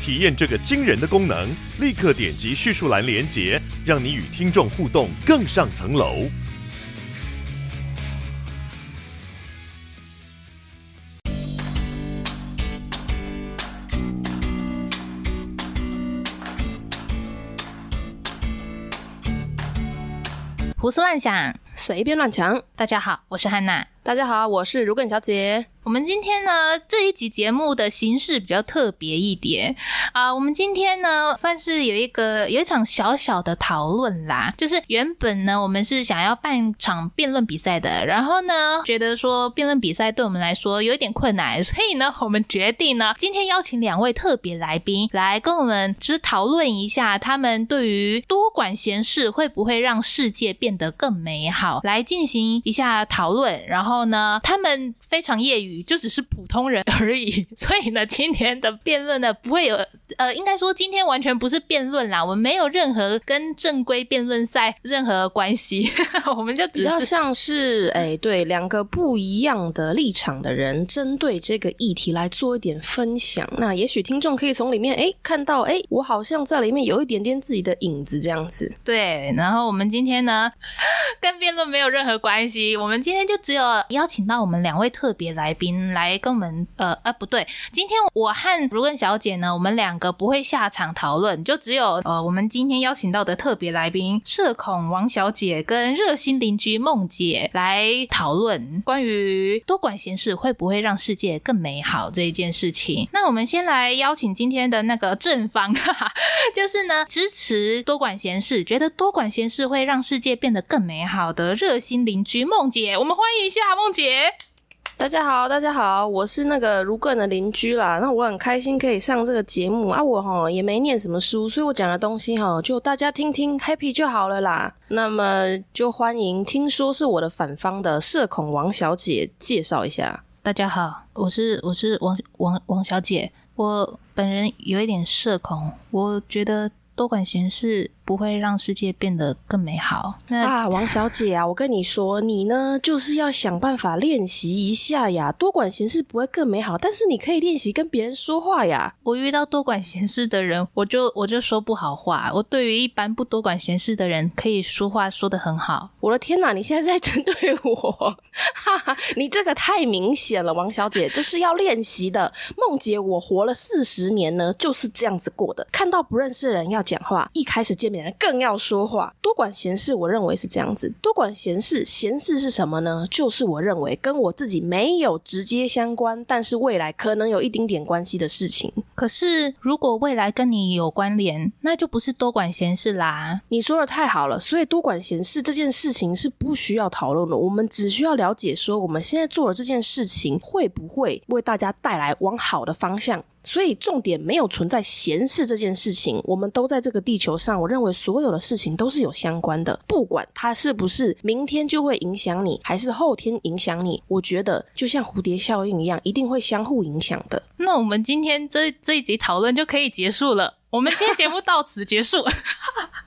体验这个惊人的功能，立刻点击叙述栏连接，让你与听众互动更上层楼。胡思乱想，随便乱讲。大家好，我是汉娜。大家好，我是如更小姐。我们今天呢，这一集节目的形式比较特别一点啊、我们今天呢，算是有一个有一场小小的讨论啦。就是原本呢，我们是想要办场辩论比赛的，然后呢，觉得说辩论比赛对我们来说有一点困难，所以呢，我们决定呢，今天邀请两位特别来宾来跟我们只讨论一下，他们对于多管闲事会不会让世界变得更美好，来进行一下讨论。然后呢，他们非常业余。就只是普通人而已，所以呢，今天的辩论呢，不会有，呃，应该说今天完全不是辩论啦，我们没有任何跟正规辩论赛任何关系，我们就只是比较像是，哎，对，两个不一样的立场的人，针对这个议题来做一点分享。那也许听众可以从里面，哎，看到，哎，我好像在里面有一点点自己的影子这样子。对，然后我们今天呢，跟辩论没有任何关系，我们今天就只有邀请到我们两位特别来宾。来跟我们呃呃不对，今天我和如根小姐呢，我们两个不会下场讨论，就只有呃我们今天邀请到的特别来宾社恐王小姐跟热心邻居梦姐来讨论关于多管闲事会不会让世界更美好这一件事情。那我们先来邀请今天的那个正方，哈哈，就是呢支持多管闲事，觉得多管闲事会让世界变得更美好的热心邻居梦姐，我们欢迎一下梦姐。大家好，大家好，我是那个如更的邻居啦。那我很开心可以上这个节目啊，我哈也没念什么书，所以我讲的东西哈就大家听听 happy 就好了啦。那么就欢迎听说是我的反方的社恐王小姐介绍一下。大家好，我是我是王王王小姐，我本人有一点社恐，我觉得多管闲事不会让世界变得更美好。那啊，王小姐啊，我跟你说，你呢就是要想办法练习一下呀。多管闲事不会更美好，但是你可以练习跟别人说话呀。我遇到多管闲事的人，我就我就说不好话。我对于一般不多管闲事的人，可以说话说得很好。我的天哪，你现在在针对我？哈哈，你这个太明显了，王小姐，这是要练习的。梦姐，我活了四十年呢，就是这样子过的。看到不认识的人要讲话，一开始见面。更要说话，多管闲事，我认为是这样子。多管闲事，闲事是什么呢？就是我认为跟我自己没有直接相关，但是未来可能有一丁点关系的事情。可是如果未来跟你有关联，那就不是多管闲事啦。你说的太好了，所以多管闲事这件事情是不需要讨论的。我们只需要了解说，我们现在做的这件事情会不会为大家带来往好的方向。所以重点没有存在闲事这件事情，我们都在这个地球上。我认为所有的事情都是有相关的，不管它是不是明天就会影响你，还是后天影响你，我觉得就像蝴蝶效应一样，一定会相互影响的。那我们今天这这一集讨论就可以结束了。我们今天节目到此结束。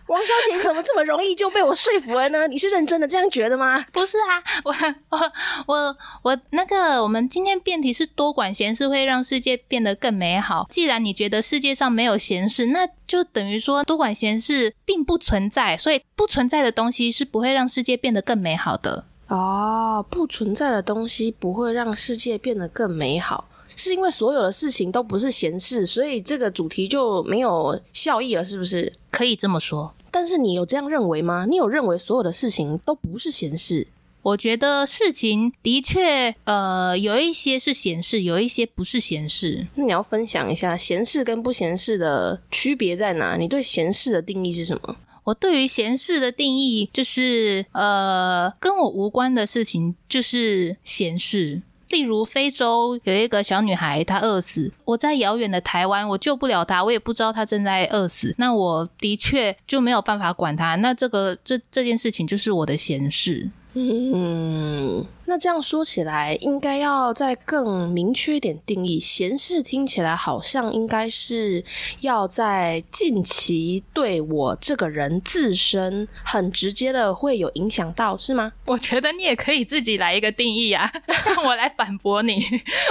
王小姐，你怎么这么容易就被我说服了呢？你是认真的这样觉得吗？不是啊，我我我我那个，我们今天辩题是多管闲事会让世界变得更美好。既然你觉得世界上没有闲事，那就等于说多管闲事并不存在，所以不存在的东西是不会让世界变得更美好的。哦，不存在的东西不会让世界变得更美好。是因为所有的事情都不是闲事，所以这个主题就没有效益了，是不是？可以这么说。但是你有这样认为吗？你有认为所有的事情都不是闲事？我觉得事情的确，呃，有一些是闲事，有一些不是闲事。那你要分享一下闲事跟不闲事的区别在哪？你对闲事的定义是什么？我对于闲事的定义就是，呃，跟我无关的事情就是闲事。例如非洲有一个小女孩，她饿死，我在遥远的台湾，我救不了她，我也不知道她正在饿死，那我的确就没有办法管她，那这个这这件事情就是我的闲事。嗯，那这样说起来，应该要再更明确一点定义。闲事听起来好像应该是要在近期对我这个人自身很直接的会有影响到，是吗？我觉得你也可以自己来一个定义啊，让我来反驳你。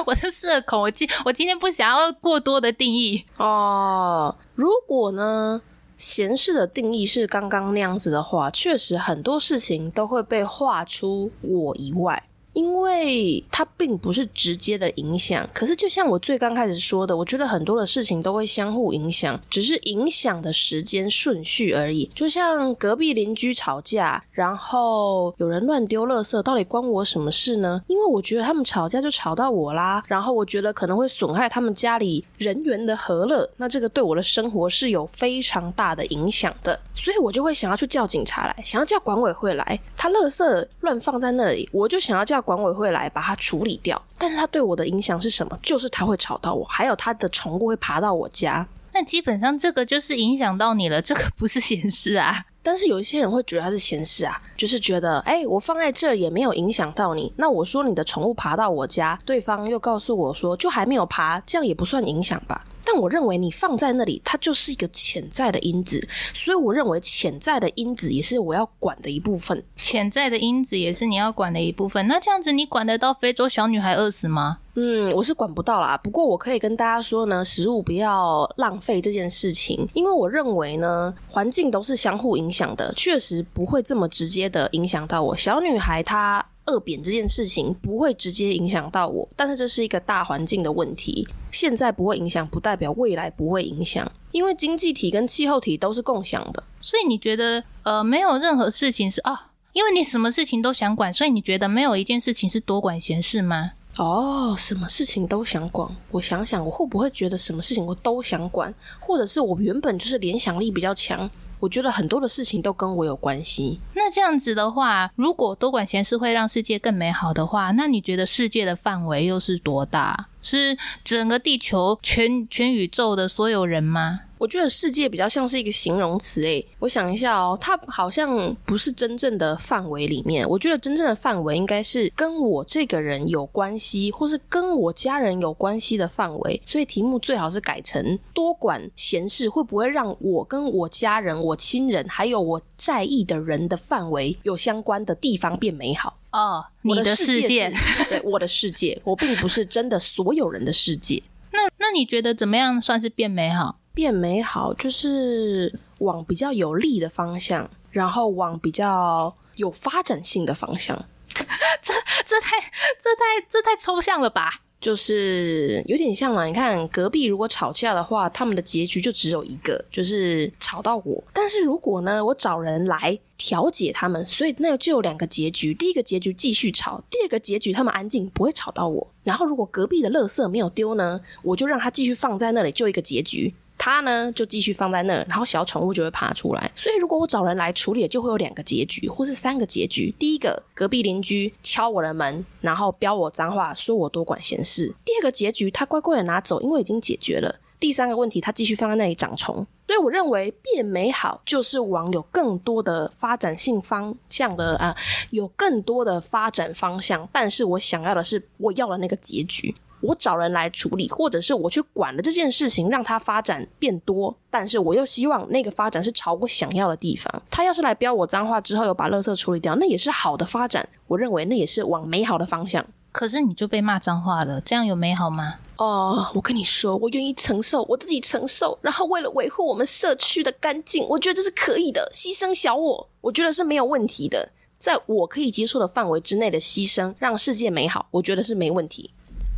我是社恐，我今我今天不想要过多的定义哦。如果呢？闲事的定义是刚刚那样子的话，确实很多事情都会被划出我以外。因为它并不是直接的影响，可是就像我最刚开始说的，我觉得很多的事情都会相互影响，只是影响的时间顺序而已。就像隔壁邻居吵架，然后有人乱丢垃圾，到底关我什么事呢？因为我觉得他们吵架就吵到我啦，然后我觉得可能会损害他们家里人员的和乐，那这个对我的生活是有非常大的影响的，所以我就会想要去叫警察来，想要叫管委会来，他垃圾乱放在那里，我就想要叫。管委会来把它处理掉，但是它对我的影响是什么？就是它会吵到我，还有它的宠物会爬到我家。那基本上这个就是影响到你了，这个不是闲事啊。但是有一些人会觉得它是闲事啊，就是觉得，哎，我放在这儿也没有影响到你。那我说你的宠物爬到我家，对方又告诉我说，就还没有爬，这样也不算影响吧？但我认为你放在那里，它就是一个潜在的因子，所以我认为潜在的因子也是我要管的一部分。潜在的因子也是你要管的一部分。那这样子，你管得到非洲小女孩饿死吗？嗯，我是管不到啦。不过我可以跟大家说呢，食物不要浪费这件事情，因为我认为呢，环境都是相互影响的，确实不会这么直接的影响到我。小女孩她。饿扁这件事情不会直接影响到我，但是这是一个大环境的问题。现在不会影响，不代表未来不会影响，因为经济体跟气候体都是共享的。所以你觉得，呃，没有任何事情是啊、哦，因为你什么事情都想管，所以你觉得没有一件事情是多管闲事吗？哦，什么事情都想管。我想想，我会不会觉得什么事情我都想管，或者是我原本就是联想力比较强？我觉得很多的事情都跟我有关系。那这样子的话，如果多管闲事会让世界更美好的话，那你觉得世界的范围又是多大？是整个地球、全全宇宙的所有人吗？我觉得世界比较像是一个形容词，诶，我想一下哦，它好像不是真正的范围里面。我觉得真正的范围应该是跟我这个人有关系，或是跟我家人有关系的范围。所以题目最好是改成多管闲事，会不会让我跟我家人、我亲人，还有我在意的人的范围有相关的地方变美好？哦，你的世界，对，我的世界，我并不是真的所有人的世界。那那你觉得怎么样算是变美好？变美好就是往比较有利的方向，然后往比较有发展性的方向。这这太这太这太抽象了吧？就是有点像嘛，你看隔壁如果吵架的话，他们的结局就只有一个，就是吵到我。但是如果呢，我找人来调解他们，所以那就有两个结局：第一个结局继续吵，第二个结局他们安静，不会吵到我。然后如果隔壁的垃圾没有丢呢，我就让他继续放在那里，就一个结局。它呢就继续放在那，然后小宠物就会爬出来。所以如果我找人来处理，就会有两个结局，或是三个结局。第一个，隔壁邻居敲我的门，然后飙我脏话，说我多管闲事。第二个结局，他乖乖的拿走，因为已经解决了。第三个问题，他继续放在那里长虫。所以我认为变美好就是往有更多的发展性方向的啊，有更多的发展方向。但是我想要的是我要的那个结局。我找人来处理，或者是我去管了这件事情，让它发展变多。但是我又希望那个发展是朝我想要的地方。他要是来标我脏话之后，又把垃圾处理掉，那也是好的发展。我认为那也是往美好的方向。可是你就被骂脏话了，这样有美好吗？哦，我跟你说，我愿意承受，我自己承受。然后为了维护我们社区的干净，我觉得这是可以的，牺牲小我，我觉得是没有问题的。在我可以接受的范围之内的牺牲，让世界美好，我觉得是没问题。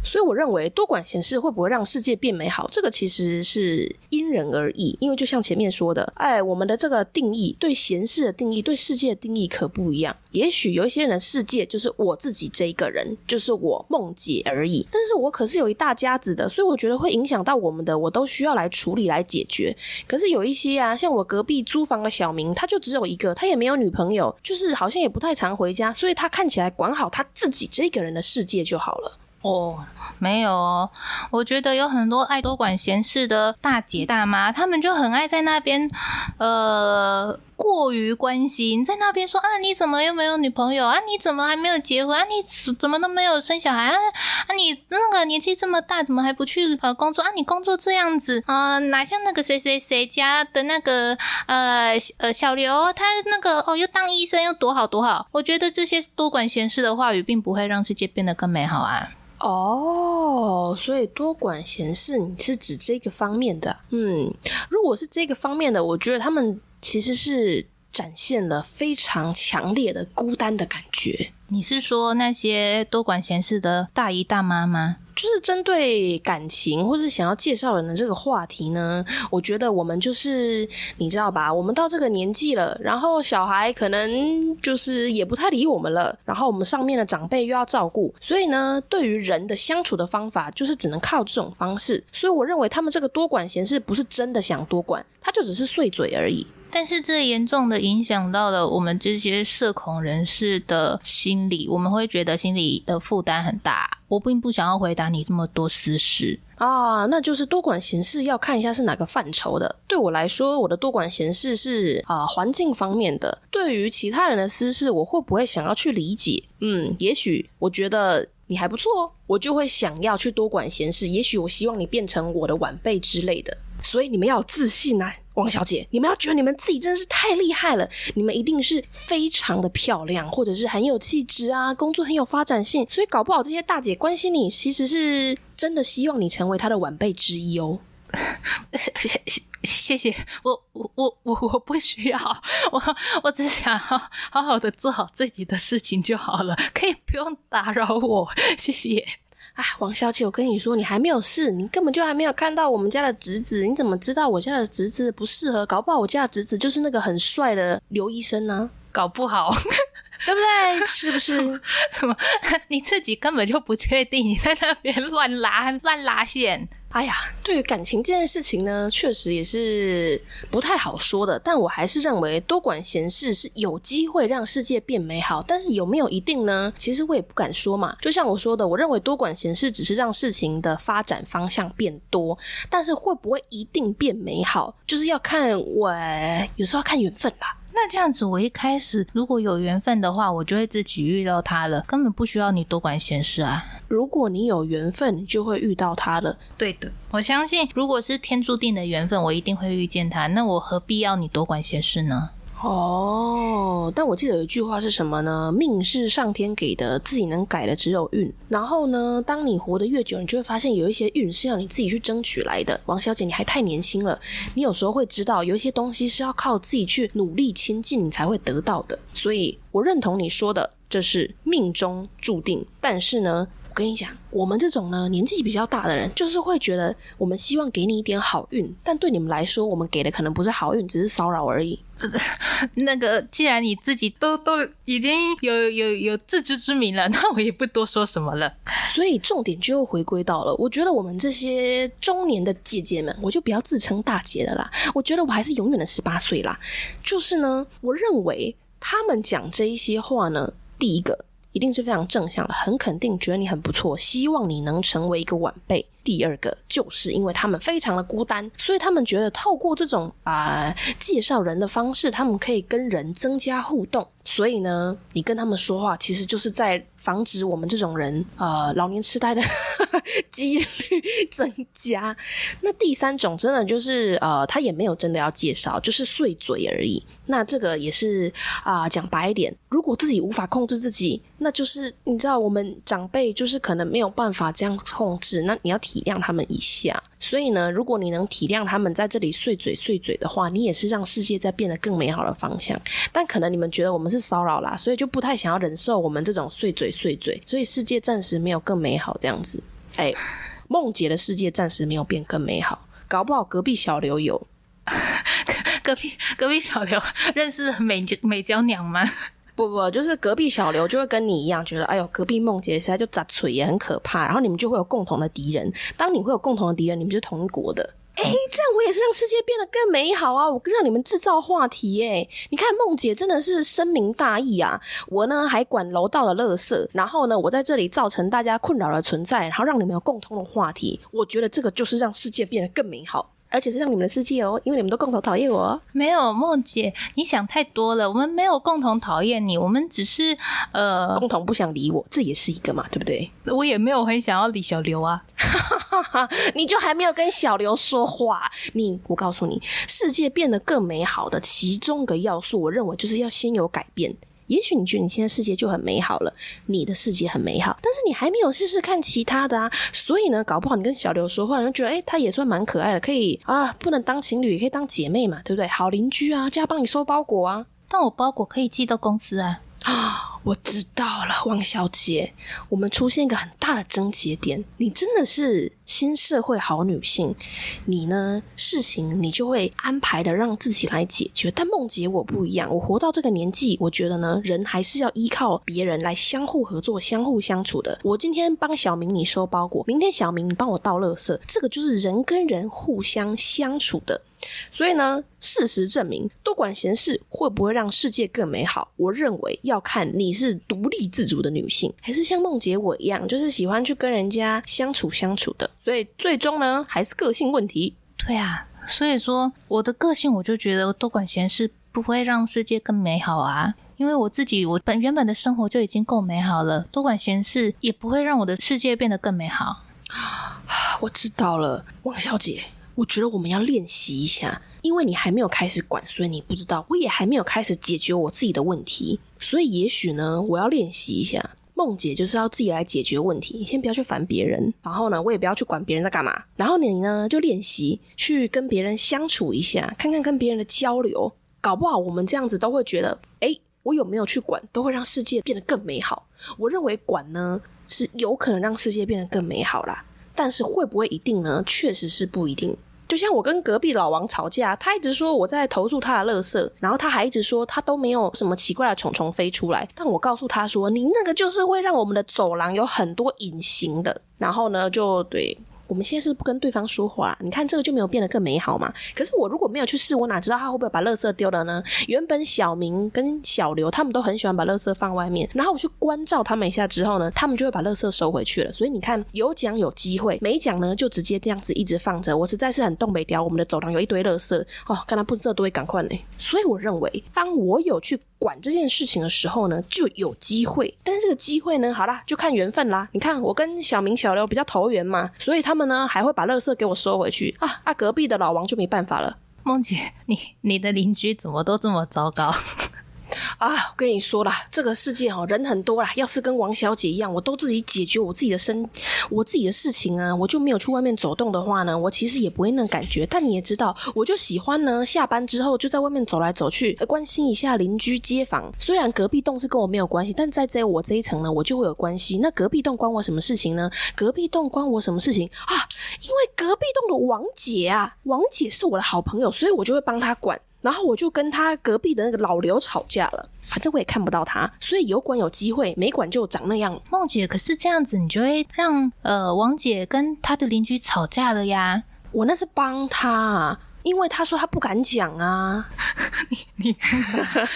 所以我认为多管闲事会不会让世界变美好？这个其实是因人而异，因为就像前面说的，哎，我们的这个定义对闲事的定义对世界的定义可不一样。也许有一些人世界就是我自己这一个人，就是我梦姐而已。但是我可是有一大家子的，所以我觉得会影响到我们的，我都需要来处理来解决。可是有一些啊，像我隔壁租房的小明，他就只有一个，他也没有女朋友，就是好像也不太常回家，所以他看起来管好他自己这个人的世界就好了。哦，没有哦，我觉得有很多爱多管闲事的大姐大妈，他们就很爱在那边，呃，过于关心，在那边说啊，你怎么又没有女朋友啊？你怎么还没有结婚啊？你怎么都没有生小孩啊？啊，你那个年纪这么大，怎么还不去呃工作啊？你工作这样子啊，哪像那个谁谁谁家的那个呃呃小刘，他那个哦又当医生又多好多好。我觉得这些多管闲事的话语，并不会让世界变得更美好啊。哦，所以多管闲事，你是指这个方面的？嗯，如果是这个方面的，我觉得他们其实是展现了非常强烈的孤单的感觉。你是说那些多管闲事的大姨大妈吗？就是针对感情或是想要介绍人的这个话题呢，我觉得我们就是你知道吧，我们到这个年纪了，然后小孩可能就是也不太理我们了，然后我们上面的长辈又要照顾，所以呢，对于人的相处的方法就是只能靠这种方式。所以我认为他们这个多管闲事不是真的想多管，他就只是碎嘴而已。但是这严重的影响到了我们这些社恐人士的心理，我们会觉得心理的负担很大。我并不想要回答你这么多私事啊，那就是多管闲事，要看一下是哪个范畴的。对我来说，我的多管闲事是啊环境方面的。对于其他人的私事，我会不会想要去理解？嗯，也许我觉得你还不错，我就会想要去多管闲事。也许我希望你变成我的晚辈之类的。所以你们要有自信啊，王小姐，你们要觉得你们自己真是太厉害了，你们一定是非常的漂亮，或者是很有气质啊，工作很有发展性，所以搞不好这些大姐关心你，其实是真的希望你成为她的晚辈之一哦。谢谢谢谢，我我我我我不需要，我我只想好好好的做好自己的事情就好了，可以不用打扰我，谢谢。啊，王小姐，我跟你说，你还没有试，你根本就还没有看到我们家的侄子，你怎么知道我家的侄子不适合？搞不好我家的侄子就是那个很帅的刘医生呢？搞不好，对不对？是不是？什么？你自己根本就不确定，你在那边乱拉乱拉线。哎呀，对于感情这件事情呢，确实也是不太好说的。但我还是认为多管闲事是有机会让世界变美好，但是有没有一定呢？其实我也不敢说嘛。就像我说的，我认为多管闲事只是让事情的发展方向变多，但是会不会一定变美好，就是要看我有时候要看缘分啦。那这样子，我一开始如果有缘分的话，我就会自己遇到他了，根本不需要你多管闲事啊。如果你有缘分，你就会遇到他了。对的，我相信，如果是天注定的缘分，我一定会遇见他。那我何必要你多管闲事呢？哦，但我记得有一句话是什么呢？命是上天给的，自己能改的只有运。然后呢，当你活得越久，你就会发现有一些运是要你自己去争取来的。王小姐，你还太年轻了，你有时候会知道有一些东西是要靠自己去努力亲近，你才会得到的。所以我认同你说的，这是命中注定。但是呢，我跟你讲，我们这种呢年纪比较大的人，就是会觉得我们希望给你一点好运，但对你们来说，我们给的可能不是好运，只是骚扰而已。那个，既然你自己都都已经有有有自知之明了，那我也不多说什么了。所以重点就回归到了，我觉得我们这些中年的姐姐们，我就不要自称大姐的啦。我觉得我还是永远的十八岁啦。就是呢，我认为他们讲这一些话呢，第一个。一定是非常正向的，很肯定，觉得你很不错，希望你能成为一个晚辈。第二个就是因为他们非常的孤单，所以他们觉得透过这种啊、介绍人的方式，他们可以跟人增加互动。所以呢，你跟他们说话，其实就是在防止我们这种人呃老年痴呆的几率增加。那第三种真的就是呃，他也没有真的要介绍，就是碎嘴而已。那这个也是啊，讲白一点，如果自己无法控制自己，那就是你知道，我们长辈就是可能没有办法这样控制。那你要体谅他们一下。所以呢，如果你能体谅他们在这里碎嘴碎嘴的话，你也是让世界在变得更美好的方向。但可能你们觉得我们是骚扰啦，所以就不太想要忍受我们这种碎嘴碎嘴，所以世界暂时没有更美好这样子。哎，梦姐的世界暂时没有变更美好，搞不好隔壁小刘有。隔壁隔壁小刘认识美美娇娘吗？不不，就是隔壁小刘就会跟你一样，觉得哎呦，隔壁梦姐实在就砸嘴也很可怕，然后你们就会有共同的敌人。当你会有共同的敌人，你们就同一国的。哎、这样我也是让世界变得更美好啊！我让你们制造话题，哎，你看梦姐真的是深明大义啊！我呢还管楼道的垃圾，然后呢我在这里造成大家困扰的存在，然后让你们有共通的话题。我觉得这个就是让世界变得更美好。而且是让你们的世界哦，因为你们都共同讨厌我。没有，梦姐，你想太多了。我们没有共同讨厌你，我们只是呃，共同不想理我，这也是一个嘛，对不对？我也没有很想要理小刘啊，你就还没有跟小刘说话。你，我告诉你，世界变得更美好的其中一个要素，我认为就是要先有改变。也许你觉得你现在世界就很美好了，你的世界很美好，但是你还没有试试看其他的啊。所以呢，搞不好你跟小刘说话，你就觉得诶，他也算蛮可爱的，可以啊，不能当情侣，也可以当姐妹嘛，对不对？好邻居啊，叫他帮你收包裹啊，但我包裹可以寄到公司啊。啊，我知道了，汪小姐，我们出现一个很大的症结点。你真的是新社会好女性，你呢，事情你就会安排的让自己来解决。但梦姐我不一样，我活到这个年纪，我觉得呢，人还是要依靠别人来相互合作、相互相处的。我今天帮小明你收包裹，明天小明你帮我倒垃圾，这个就是人跟人互相相处的。所以呢，事实证明，多管闲事会不会让世界更美好？我认为要看你是独立自主的女性，还是像梦姐我一样，就是喜欢去跟人家相处相处的。所以最终呢，还是个性问题。对啊，所以说我的个性，我就觉得多管闲事不会让世界更美好啊。因为我自己，我本原本的生活就已经够美好了，多管闲事也不会让我的世界变得更美好。我知道了，王小姐。我觉得我们要练习一下，因为你还没有开始管，所以你不知道。我也还没有开始解决我自己的问题，所以也许呢，我要练习一下。梦姐就是要自己来解决问题，你先不要去烦别人，然后呢，我也不要去管别人在干嘛。然后你呢，就练习去跟别人相处一下，看看跟别人的交流，搞不好我们这样子都会觉得，诶，我有没有去管，都会让世界变得更美好。我认为管呢，是有可能让世界变得更美好啦。但是会不会一定呢？确实是不一定。就像我跟隔壁老王吵架，他一直说我在投诉他的垃圾，然后他还一直说他都没有什么奇怪的虫虫飞出来。但我告诉他说，你那个就是会让我们的走廊有很多隐形的。然后呢，就对。我们现在是不，跟对方说话，你看这个就没有变得更美好嘛？可是我如果没有去试，我哪知道他会不会把垃圾丢了呢？原本小明跟小刘他们都很喜欢把垃圾放外面，然后我去关照他们一下之后呢，他们就会把垃圾收回去了。所以你看，有奖有机会，没奖呢就直接这样子一直放着。我实在是很东北雕，我们的走廊有一堆垃圾哦，看他不知道都会赶快呢。所以我认为，当我有去。管这件事情的时候呢，就有机会。但是这个机会呢，好啦，就看缘分啦。你看，我跟小明、小刘比较投缘嘛，所以他们呢还会把垃圾给我收回去啊啊！隔壁的老王就没办法了。梦姐，你你的邻居怎么都这么糟糕？啊，我跟你说啦，这个世界哦，人很多啦。要是跟王小姐一样，我都自己解决我自己的生，我自己的事情啊，我就没有去外面走动的话呢，我其实也不会那感觉。但你也知道，我就喜欢呢，下班之后就在外面走来走去，关心一下邻居街坊。虽然隔壁栋是跟我没有关系，但在这我这一层呢，我就会有关系。那隔壁栋关我什么事情呢？隔壁栋关我什么事情啊？因为隔壁栋的王姐啊，王姐是我的好朋友，所以我就会帮她管。然后我就跟他隔壁的那个老刘吵架了，反正我也看不到他，所以有管有机会，没管就长那样。梦姐，可是这样子，你就会让呃王姐跟她的邻居吵架了呀？我那是帮他啊，因为他说他不敢讲啊。你你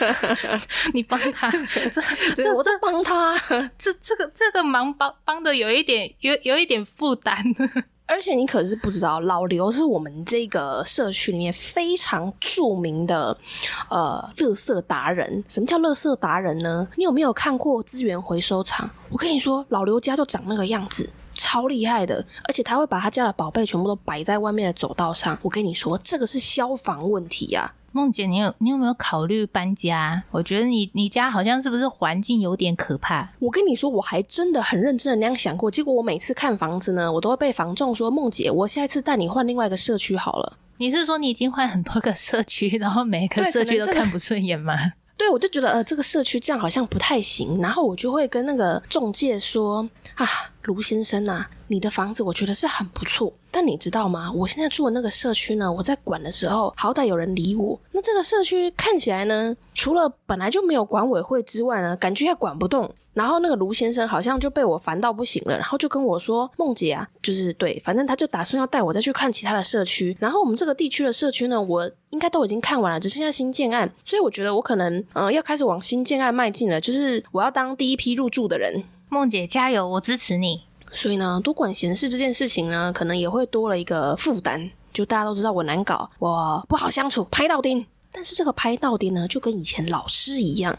你帮他，这这我在帮他，这这个这个忙帮帮的有一点有有一点负担。而且你可是不知道，老刘是我们这个社区里面非常著名的呃，乐色达人。什么叫乐色达人呢？你有没有看过资源回收厂？我跟你说，老刘家就长那个样子，超厉害的。而且他会把他家的宝贝全部都摆在外面的走道上。我跟你说，这个是消防问题呀、啊。梦姐，你有你有没有考虑搬家？我觉得你你家好像是不是环境有点可怕？我跟你说，我还真的很认真的那样想过。结果我每次看房子呢，我都会被房仲说：“梦姐，我下一次带你换另外一个社区好了。”你是说你已经换很多个社区，然后每个社区都看不顺眼吗？对，我就觉得呃，这个社区这样好像不太行，然后我就会跟那个中介说啊，卢先生呐、啊，你的房子我觉得是很不错，但你知道吗？我现在住的那个社区呢，我在管的时候，好歹有人理我。那这个社区看起来呢，除了本来就没有管委会之外呢，感觉也管不动。然后那个卢先生好像就被我烦到不行了，然后就跟我说：“梦姐啊，就是对，反正他就打算要带我再去看其他的社区。然后我们这个地区的社区呢，我应该都已经看完了，只剩下新建案，所以我觉得我可能嗯、呃、要开始往新建案迈进了，就是我要当第一批入住的人。梦姐加油，我支持你。所以呢，多管闲事这件事情呢，可能也会多了一个负担。就大家都知道我难搞，我不好相处，拍到钉。但是这个拍到钉呢，就跟以前老师一样，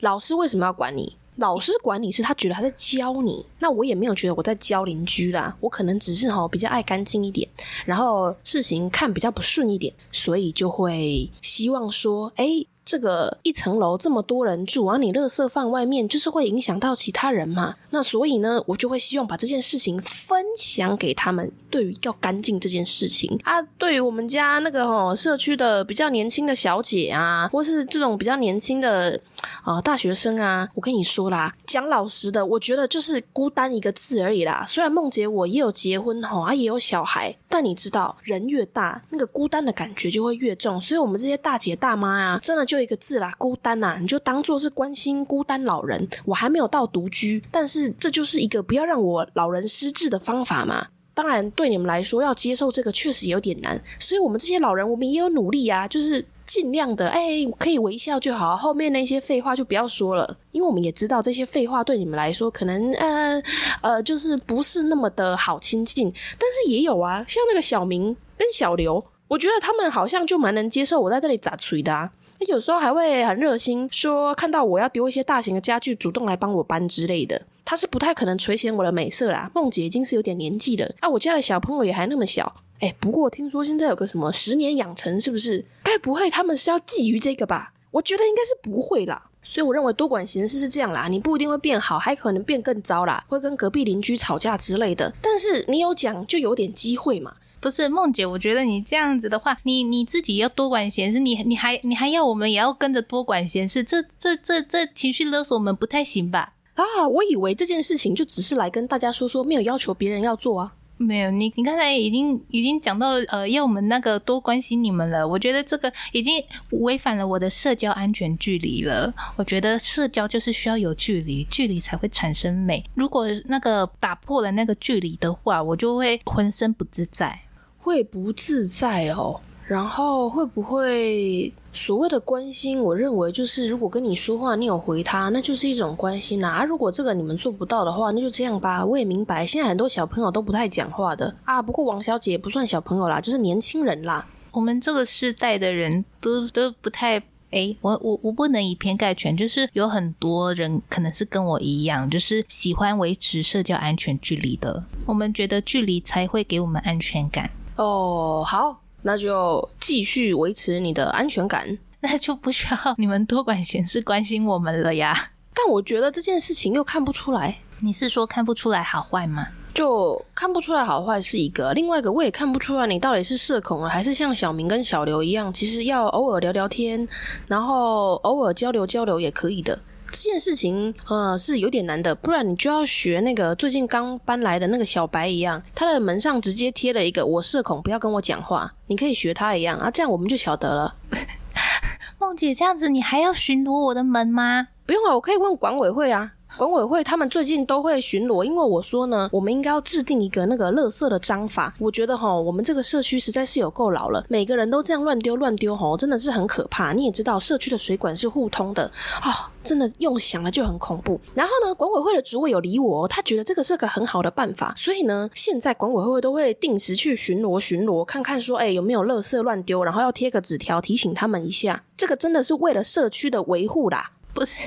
老师为什么要管你？老师管你是他觉得他在教你，那我也没有觉得我在教邻居啦，我可能只是齁比较爱干净一点，然后事情看比较不顺一点，所以就会希望说，诶这个一层楼这么多人住，然后你垃圾放外面，就是会影响到其他人嘛。那所以呢，我就会希望把这件事情分享给他们。对于要干净这件事情啊，对于我们家那个吼社区的比较年轻的小姐啊，或是这种比较年轻的啊、大学生啊，我跟你说啦，讲老实的，我觉得就是孤单一个字而已啦。虽然梦姐我也有结婚吼，啊也有小孩，但你知道，人越大，那个孤单的感觉就会越重。所以，我们这些大姐大妈啊，真的就一个字啦，孤单呐、啊。你就当做是关心孤单老人。我还没有到独居，但是这就是一个不要让我老人失智的方法嘛。当然，对你们来说要接受这个确实有点难。所以，我们这些老人，我们也有努力啊，就是尽量的，哎，可以微笑就好。后面那些废话就不要说了，因为我们也知道这些废话对你们来说可能呃呃，就是不是那么的好亲近。但是也有啊，像那个小明跟小刘，我觉得他们好像就蛮能接受我在这里砸锤的啊。有时候还会很热心，说看到我要丢一些大型的家具，主动来帮我搬之类的。他是不太可能垂涎我的美色啦。梦姐已经是有点年纪了啊，我家的小朋友也还那么小。哎，不过听说现在有个什么十年养成，是不是？该不会他们是要觊觎这个吧？我觉得应该是不会啦。所以我认为多管闲事是这样啦，你不一定会变好，还可能变更糟啦，会跟隔壁邻居吵架之类的。但是你有讲就有点机会嘛。不是梦姐，我觉得你这样子的话，你你自己要多管闲事，你你还你还要我们也要跟着多管闲事，这这这这情绪勒索我们不太行吧？啊，我以为这件事情就只是来跟大家说说，没有要求别人要做啊。没有，你你刚才已经已经讲到呃，要我们那个多关心你们了。我觉得这个已经违反了我的社交安全距离了。我觉得社交就是需要有距离，距离才会产生美。如果那个打破了那个距离的话，我就会浑身不自在。会不自在哦，然后会不会所谓的关心？我认为就是如果跟你说话，你有回他，那就是一种关心啦。啊，如果这个你们做不到的话，那就这样吧。我也明白，现在很多小朋友都不太讲话的啊。不过王小姐不算小朋友啦，就是年轻人啦。我们这个世代的人都都不太诶，我我我不能以偏概全，就是有很多人可能是跟我一样，就是喜欢维持社交安全距离的。我们觉得距离才会给我们安全感。哦，好，那就继续维持你的安全感，那就不需要你们多管闲事关心我们了呀。但我觉得这件事情又看不出来，你是说看不出来好坏吗？就看不出来好坏是一个，另外一个我也看不出来你到底是社恐了，还是像小明跟小刘一样，其实要偶尔聊聊天，然后偶尔交流交流也可以的。这件事情，呃，是有点难的，不然你就要学那个最近刚搬来的那个小白一样，他的门上直接贴了一个“我社恐，不要跟我讲话”，你可以学他一样啊，这样我们就晓得了。梦姐，这样子你还要巡逻我的门吗？不用啊，我可以问管委会啊。管委会他们最近都会巡逻，因为我说呢，我们应该要制定一个那个垃圾的章法。我觉得哈，我们这个社区实在是有够老了，每个人都这样乱丢乱丢，齁，真的是很可怕。你也知道，社区的水管是互通的，啊、哦，真的用想了就很恐怖。然后呢，管委会的主委有理我，他觉得这个是个很好的办法，所以呢，现在管委会都会定时去巡逻巡逻，看看说，哎，有没有垃圾乱丢，然后要贴个纸条提醒他们一下。这个真的是为了社区的维护啦。不是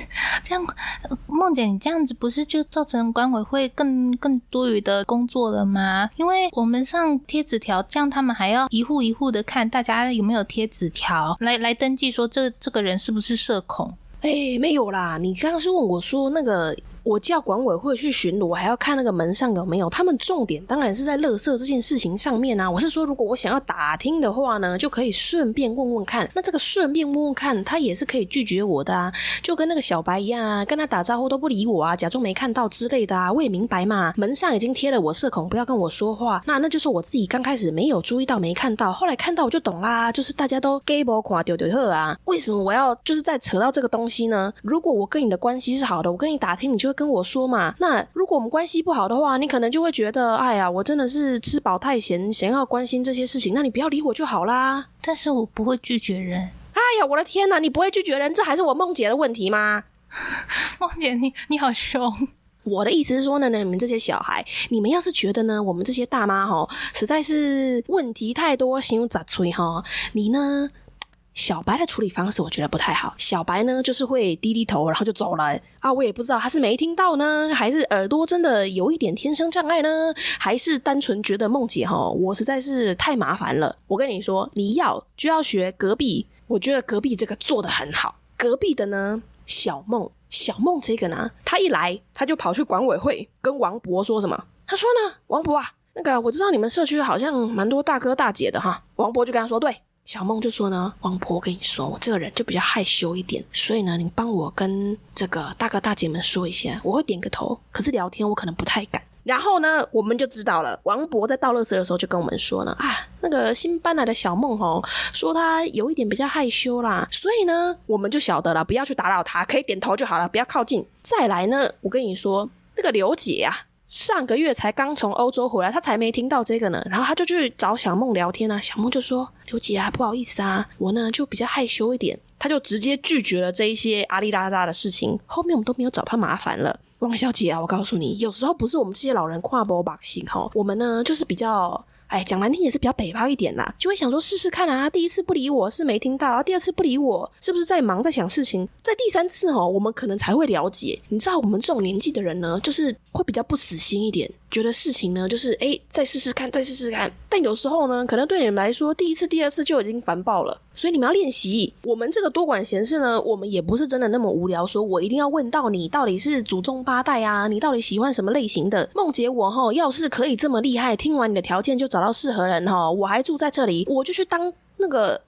这样，梦姐，你这样子不是就造成管委会更更多余的工作了吗？因为我们上贴纸条，这样他们还要一户一户的看大家有没有贴纸条，来来登记说这这个人是不是社恐？哎、没有啦，你刚刚是问我说那个。我叫管委会去巡逻，我还要看那个门上有没有。他们重点当然是在垃圾这件事情上面啊。我是说，如果我想要打听的话呢，就可以顺便问问看。那这个顺便问问看，他也是可以拒绝我的啊，就跟那个小白一样啊，跟他打招呼都不理我啊，假装没看到之类的啊。我也明白嘛，门上已经贴了我社恐，不要跟我说话。那那就是我自己刚开始没有注意到，没看到，后来看到我就懂啦。就是大家都给我夸丢丢特啊。为什么我要就是再扯到这个东西呢？如果我跟你的关系是好的，我跟你打听，你就跟我说嘛。那如果我们关系不好的话，你可能就会觉得，哎呀，我真的是吃饱太闲，想要关心这些事情，那你不要理我就好啦。但是我不会拒绝人。哎呀，我的天哪，你不会拒绝人，这还是我梦姐的问题吗？梦姐，你你好凶。我的意思是说呢，你们这些小孩，你们要是觉得呢，我们这些大妈哈，实在是问题太多，心杂碎哈，你呢，小白的处理方式我觉得不太好。小白呢，就是会低低头，然后就走了啊。我也不知道他是没听到呢，还是耳朵真的有一点天生障碍呢，还是单纯觉得梦姐哈，我实在是太麻烦了。我跟你说，你要就要学隔壁，我觉得隔壁这个做的很好。隔壁的呢，小梦。小梦这个呢，他一来他就跑去管委会跟王博说什么？他说呢，王博啊，那个我知道你们社区好像蛮多大哥大姐的哈。王博就跟他说，对。小梦就说呢，王博，我跟你说，我这个人就比较害羞一点，所以呢，你帮我跟这个大哥大姐们说一下，我会点个头，可是聊天我可能不太敢。然后呢，我们就知道了。王博在倒垃圾的时候就跟我们说呢，啊，那个新搬来的小梦哦，说他有一点比较害羞啦，所以呢，我们就晓得了，不要去打扰他，可以点头就好了，不要靠近。再来呢，我跟你说，那个刘姐啊，上个月才刚从欧洲回来，他才没听到这个呢，然后他就去找小梦聊天啊，小梦就说，刘姐啊，不好意思啊，我呢就比较害羞一点，他就直接拒绝了这一些阿里拉扎的事情，后面我们都没有找他麻烦了。王小姐啊，我告诉你，有时候不是我们这些老人跨波把心哈，我们呢就是比较，哎，讲难听也是比较北方一点啦，就会想说试试看啊。第一次不理我是没听到，啊，第二次不理我是不是在忙在想事情？在第三次哦，我们可能才会了解。你知道我们这种年纪的人呢，就是会比较不死心一点。觉得事情呢，就是哎，再试试看，再试试看。但有时候呢，可能对你们来说，第一次、第二次就已经烦爆了。所以你们要练习。我们这个多管闲事呢，我们也不是真的那么无聊，说我一定要问到你到底是祖宗八代啊，你到底喜欢什么类型的？梦姐我哈，要是可以这么厉害，听完你的条件就找到适合人哈，我还住在这里，我就去当那个。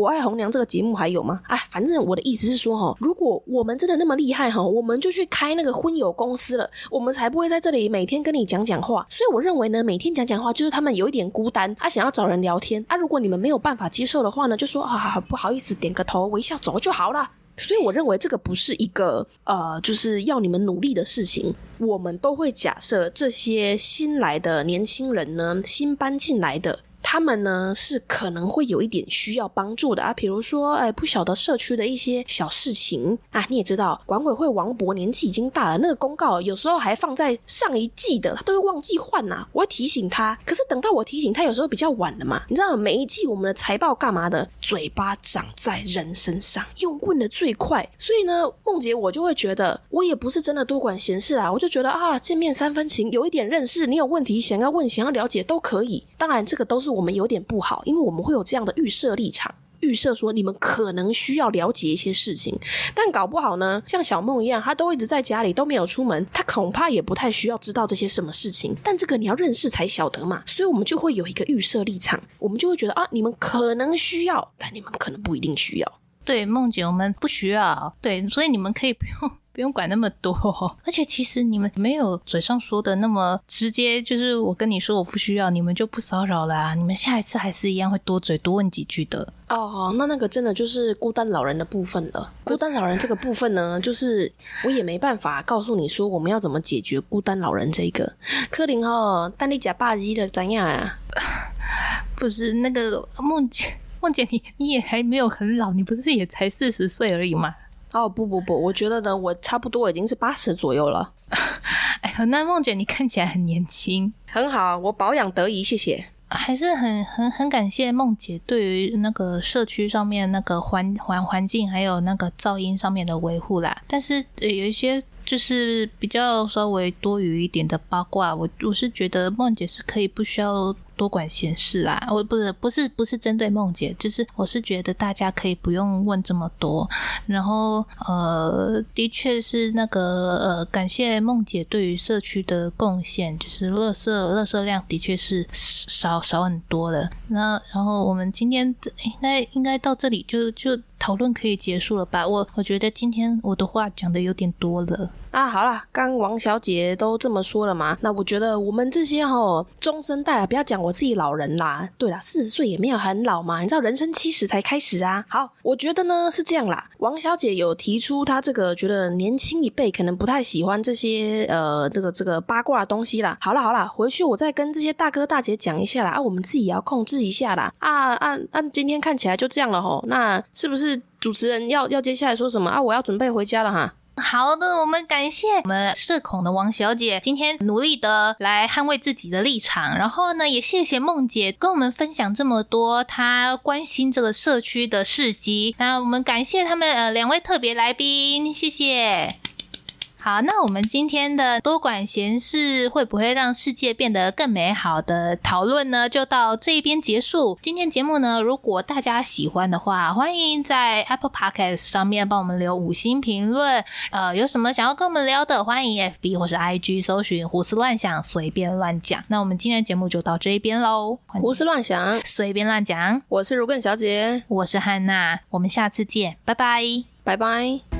我爱红娘这个节目还有吗？哎，反正我的意思是说哈，如果我们真的那么厉害哈，我们就去开那个婚友公司了，我们才不会在这里每天跟你讲讲话。所以我认为呢，每天讲讲话就是他们有一点孤单，他想要找人聊天啊。如果你们没有办法接受的话呢，就说啊，不好意思，点个头，微笑走就好了。所以我认为这个不是一个呃，就是要你们努力的事情。我们都会假设这些新来的年轻人呢，新搬进来的。他们呢是可能会有一点需要帮助的啊，比如说，哎，不晓得社区的一些小事情啊。你也知道，管委会王博年纪已经大了，那个公告有时候还放在上一季的，他都会忘记换呐。我会提醒他，可是等到我提醒他，有时候比较晚了嘛。你知道，每一季我们的财报干嘛的？嘴巴长在人身上，用问的最快。所以呢，梦姐我就会觉得，我也不是真的多管闲事啦，我就觉得啊，见面三分情，有一点认识，你有问题想要问、想要了解都可以。当然，这个都是我。们有点不好，因为我们会有这样的预设立场，预设说你们可能需要了解一些事情，但搞不好呢，像小梦一样，他都一直在家里都没有出门，他恐怕也不太需要知道这些什么事情。但这个你要认识才晓得嘛，所以我们就会有一个预设立场，我们就会觉得啊，你们可能需要，但你们可能不一定需要。对，梦姐，我们不需要，对，所以你们可以不用。不用管那么多，而且其实你们没有嘴上说的那么直接，就是我跟你说我不需要，你们就不骚扰啦。你们下一次还是一样会多嘴多问几句的。哦，那那个真的就是孤单老人的部分了。孤单老人这个部分呢，就是我也没办法告诉你说我们要怎么解决孤单老人这个。柯林哦，但你假霸机的怎样啊？不是那个梦姐，梦姐你你也还没有很老，你不是也才四十岁而已吗？哦不不不，我觉得呢，我差不多已经是八十左右了。哎呦，那梦姐你看起来很年轻，很好，我保养得宜，谢谢。还是很很很感谢梦姐对于那个社区上面那个环环环境还有那个噪音上面的维护啦。但是有一些就是比较稍微多余一点的八卦，我我是觉得梦姐是可以不需要。多管闲事啦，我不是不是不是针对梦姐，就是我是觉得大家可以不用问这么多。然后呃，的确是那个呃，感谢梦姐对于社区的贡献，就是垃圾垃圾量的确是少少很多的。那然后我们今天应该应该到这里就就讨论可以结束了吧？我我觉得今天我的话讲的有点多了。啊，好啦，刚王小姐都这么说了嘛，那我觉得我们这些齁中生代啊，不要讲我。我自己老人啦。对啦，四十岁也没有很老嘛，你知道人生七十才开始啊。好，我觉得呢是这样啦。王小姐有提出她这个觉得年轻一辈可能不太喜欢这些呃这个这个八卦的东西啦。好啦好啦，回去我再跟这些大哥大姐讲一下啦。啊，我们自己也要控制一下啦。啊啊啊！今天看起来就这样了吼，那是不是主持人要要接下来说什么啊？我要准备回家了哈。好的，我们感谢我们社恐的王小姐今天努力的来捍卫自己的立场，然后呢，也谢谢梦姐跟我们分享这么多她关心这个社区的事迹。那我们感谢他们呃两位特别来宾，谢谢。好，那我们今天的多管闲事会不会让世界变得更美好的讨论呢？就到这一边结束。今天节目呢，如果大家喜欢的话，欢迎在 Apple Podcast 上面帮我们留五星评论。呃，有什么想要跟我们聊的，欢迎 FB 或是 IG 搜寻“胡思乱想”，随便乱讲。那我们今天的节目就到这一边喽。胡思乱想，随便乱讲。我是如更小姐，我是汉娜，我们下次见，拜拜，拜拜。